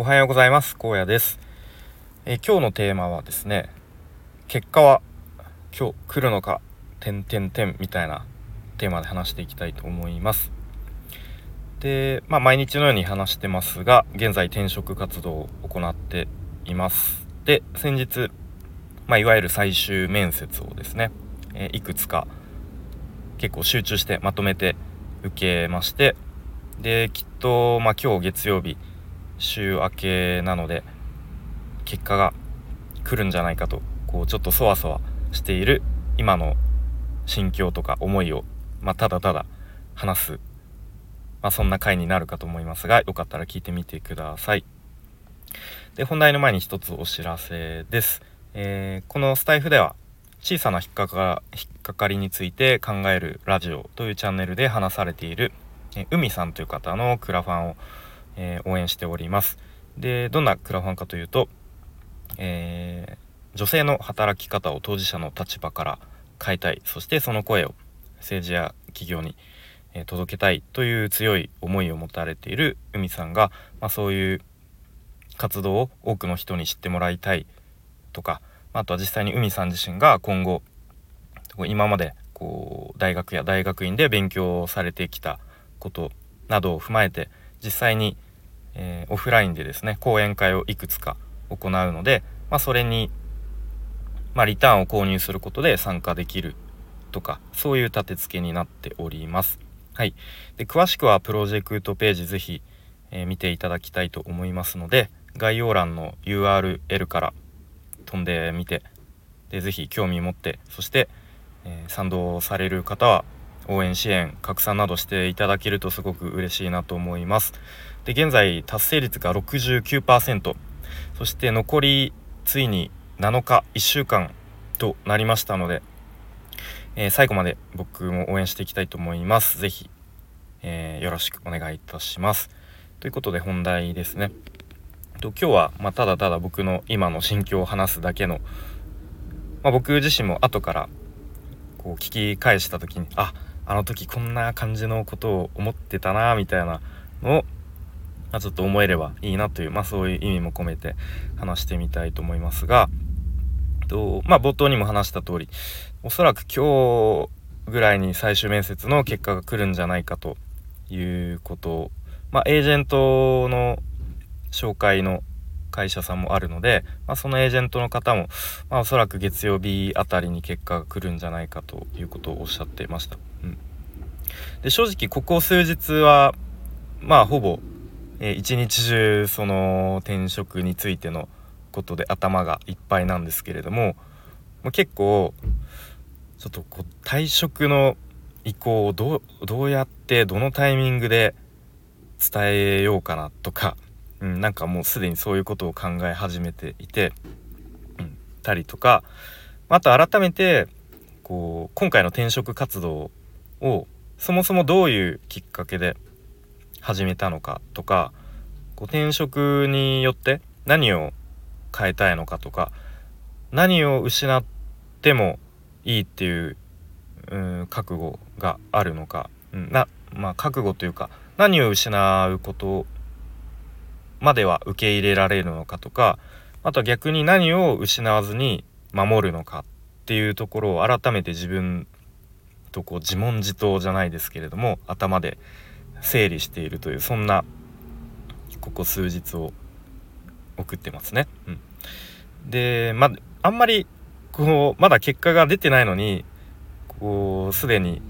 おはようございます。荒野です、え、今日のテーマはですね結果は今日来るのか点点点みたいなテーマで話していきたいと思います。でまあ毎日のように話してますが現在転職活動を行っています。で先日まあ、いわゆる最終面接をですね、え、いくつか結構集中してまとめて受けましてできっと、まあ、今日月曜日週明けなので結果が来るんじゃないかとこうちょっとそわそわしている今の心境とか思いを、まあ、ただただ話す、まあ、そんな回になるかと思いますがよかったら聞いてみてください。で本題の前に一つお知らせです。えー、このスタイフでは小さな引っかか引っかかりについて考えるラジオというチャンネルで話されている、え、海さんという方のクラファンをえー、応援しております。でどんなクラファンかというと、えー、女性の働き方を当事者の立場から変えたいそしてその声を政治や企業に、え、届けたいという強い思いを持たれている海さんが、まあ、そういう活動を多くの人に知ってもらいたいとかまあとは実際に海さん自身が今後今までこう大学や大学院で勉強されてきたことなどを踏まえて実際にえー、オフラインでですね講演会をいくつか行うので、まあ、それに、まあ、リターンを購入することで参加できるとかそういう立て付けになっております。はい、で詳しくはプロジェクトページ是非、えー、見ていただきたいと思いますので概要欄の URL から飛んでみてで是非興味持ってそして、えー、賛同される方は応援支援拡散などしていただけるとすごく嬉しいなと思います。で現在達成率が69%そして残りついに7日1週間となりましたので、えー、最後まで僕も応援していきたいと思います。是非、えー、よろしくお願いいたします。ということで本題ですね。と今日は、まあ、ただただ僕の今の心境を話すだけの、まあ、僕自身も後からこう聞き返した時にああの時こんな感じのことを思ってたなみたいなのを、まあ、ちょっと思えればいいなという、まあ、そういう意味も込めて話してみたいと思いますがと、まあ、冒頭にも話した通りおそらく今日ぐらいに最終面接の結果が来るんじゃないかということまあ、エージェントの紹介の会社さんもあるので、まあ、そのエージェントの方も、まあ、おそらく月曜日あたりに結果が来るんじゃないかということをおっしゃっていました。うん、で正直ここ数日はまあほぼ、えー、一日中その転職についてのことで頭がいっぱいなんですけれども、まあ、結構ちょっとこう退職の意向をどうやってどのタイミングで伝えようかなとかうん、なんかもうすでにそういうことを考え始めていて、うん、たりとかあと改めてこう今回の転職活動をそもそもどういうきっかけで始めたのかとかこう転職によって何を変えたいのかとか何を失ってもいいっていう、うん、覚悟があるのか、うん、なまあ覚悟というか何を失うことまでは受け入れられるのかとかあとは逆に何を失わずに守るのかっていうところを改めて自分とこう自問自答じゃないですけれども頭で整理しているというそんなここ数日を送ってますね。うん、でまあんまりこうまだ結果が出てないのにこうすでに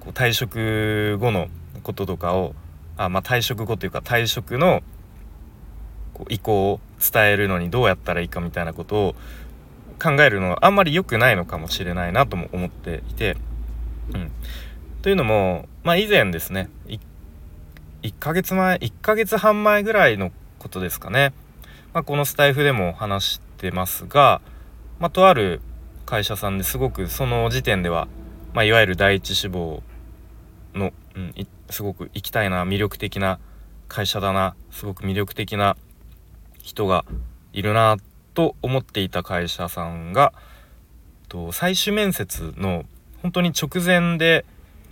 こう退職後のこととかをあまあ、退職後というか退職のこう意向を伝えるのにどうやったらいいかみたいなことを考えるのはあんまり良くないのかもしれないなとも思っていて、うん、というのも、まあ、以前ですね 1, 1ヶ月前1ヶ月半前ぐらいのことですかね、まあ、このスタイフでも話してますが、まあ、とある会社さんですごくその時点では、まあ、いわゆる第一志望の、うん、すごく行きたいな魅力的な会社だなすごく魅力的な人がいるなと思っていた会社さんがと最終面接の本当に直前で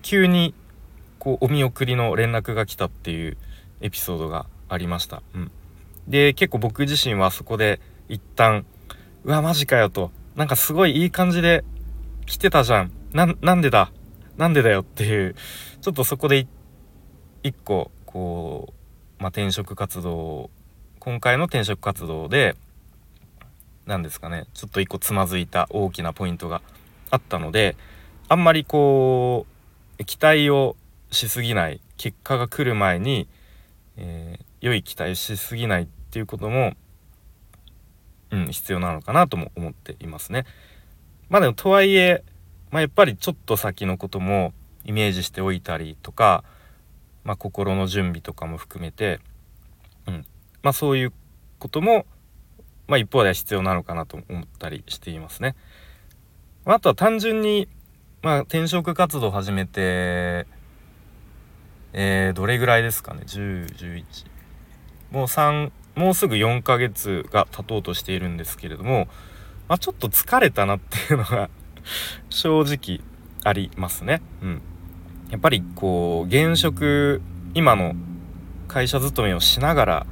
急にこうお見送りの連絡が来たっていうエピソードがありました。うん、で結構僕自身はそこで一旦うわマジかよとなんかすごいいい感じで来てたじゃん。なんでだ？なんでだよっていうちょっとそこで一個こう、まあ、転職活動今回の転職活動で何ですかねちょっと一個つまずいた大きなポイントがあったのであんまりこう期待をしすぎない結果が来る前に、えー、良い期待しすぎないっていうことも、うん、必要なのかなとも思っていますね。まあでもとはいえ、まあ、やっぱりちょっと先のこともイメージしておいたりとか、まあ、心の準備とかも含めて、うんまあ、そういうことも、まあ、一方では必要なのかなと思ったりしていますね。あとは単純に、まあ、転職活動を始めて、えー、どれぐらいですかね？1011もう3もうすぐ4ヶ月が経とうとしているんですけれども、まあ、ちょっと疲れたなっていうのが 正直ありますね。うん。やっぱりこう現職今の会社勤めをしながら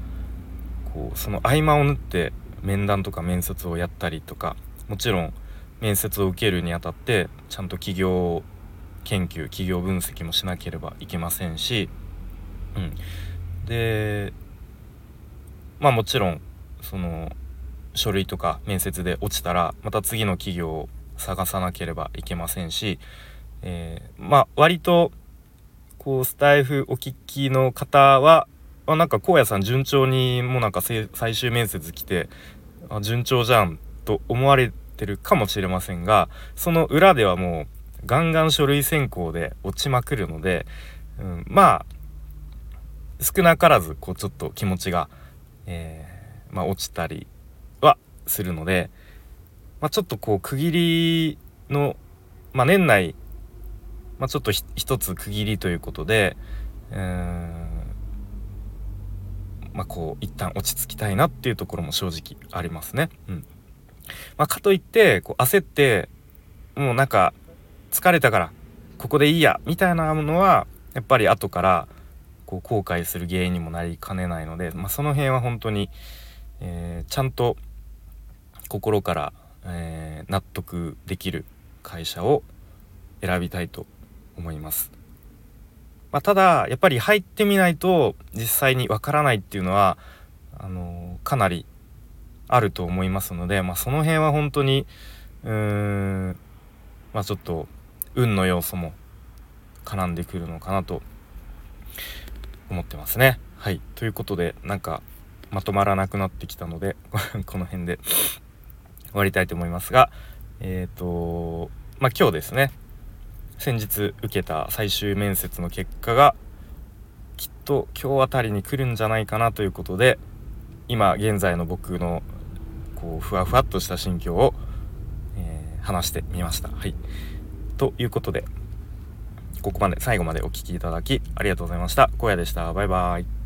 こうその合間を縫って面談とか面接をやったりとかもちろん面接を受けるにあたってちゃんと企業研究企業分析もしなければいけませんし、うん、でまあもちろんその書類とか面接で落ちたらまた次の企業を探さなければいけませんし、えー、まあ割とこうスタイフお聞きの方はあなんか荒野さん順調にもうなんか最終面接来てあ順調じゃんと思われてるかもしれませんがその裏ではもうガンガン書類選考で落ちまくるので、うん、まあ少なからずこうちょっと気持ちが、えー、まあ、落ちたりはするので、まあ、ちょっとこう区切りの、まあ、年内、まあ、ちょっと一つ区切りということで、うーまあ、こう一旦落ち着きたいなっていうところも正直ありますね。うんまあ、かといってこう焦ってもうなんか疲れたからここでいいやみたいなものはやっぱり後からこう後悔する原因にもなりかねないので、まあ、その辺は本当に、えー、ちゃんと心からえー、納得できる会社を選びたいと思います。まあ、ただやっぱり入ってみないと実際にわからないっていうのはあの、かなりあると思いますので、まあ、その辺は本当にうーんまあちょっと運の要素も絡んでくるのかなと思ってますね。はいということでなんかまとまらなくなってきたので この辺で終わりたいと思いますが、えっ、ー、と、まあ、今日ですね、先日受けた最終面接の結果が、きっと今日あたりに来るんじゃないかなということで、今現在の僕のこうふわふわっとした心境を、えー、話してみました。はい。ということで、ここまで最後までお聴きいただきありがとうございました。荒野でした。バイバイ。